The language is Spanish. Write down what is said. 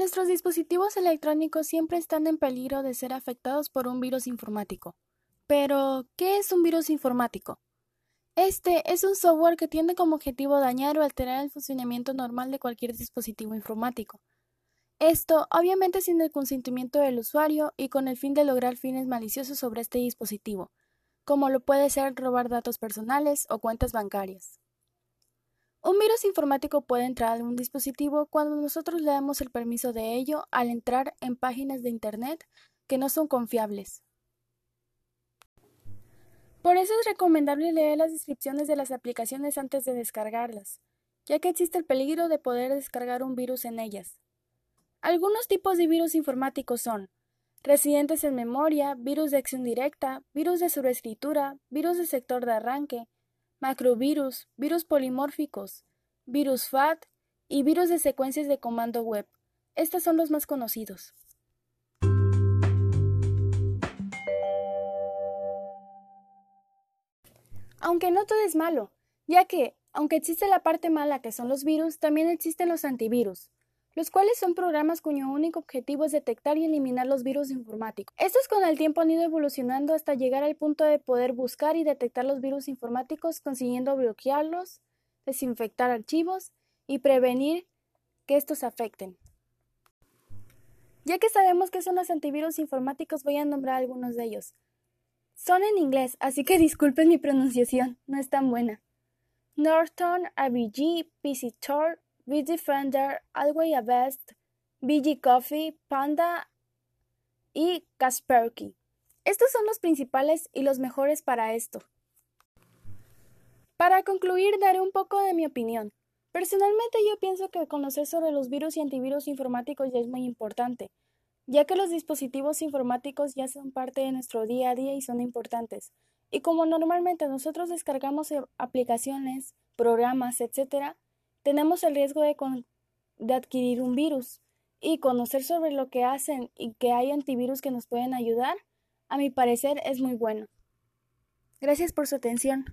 Nuestros dispositivos electrónicos siempre están en peligro de ser afectados por un virus informático. Pero, ¿qué es un virus informático? Este es un software que tiene como objetivo dañar o alterar el funcionamiento normal de cualquier dispositivo informático. Esto, obviamente, sin el consentimiento del usuario y con el fin de lograr fines maliciosos sobre este dispositivo, como lo puede ser robar datos personales o cuentas bancarias. Un virus informático puede entrar a un dispositivo cuando nosotros le damos el permiso de ello al entrar en páginas de Internet que no son confiables. Por eso es recomendable leer las descripciones de las aplicaciones antes de descargarlas, ya que existe el peligro de poder descargar un virus en ellas. Algunos tipos de virus informáticos son residentes en memoria, virus de acción directa, virus de sobreescritura, virus de sector de arranque, macrovirus, virus polimórficos, virus FAT y virus de secuencias de comando web. Estos son los más conocidos. Aunque no todo es malo, ya que, aunque existe la parte mala que son los virus, también existen los antivirus, los cuales son programas cuyo único objetivo es detectar y eliminar los virus informáticos. Estos con el tiempo han ido evolucionando hasta llegar al punto de poder buscar y detectar los virus informáticos, consiguiendo bloquearlos, desinfectar archivos y prevenir que estos afecten. Ya que sabemos que son los antivirus informáticos, voy a nombrar algunos de ellos. Son en inglés, así que disculpen mi pronunciación, no es tan buena. Norton, ABG, PC Bitdefender, Always Best, BG Coffee, Panda y Kaspersky. Estos son los principales y los mejores para esto. Para concluir, daré un poco de mi opinión. Personalmente yo pienso que conocer sobre los virus y antivirus informáticos ya es muy importante, ya que los dispositivos informáticos ya son parte de nuestro día a día y son importantes. Y como normalmente nosotros descargamos aplicaciones, programas, etc., tenemos el riesgo de, adquirir un virus y conocer sobre lo que hacen y que hay antivirus que nos pueden ayudar, a mi parecer es muy bueno. Gracias por su atención.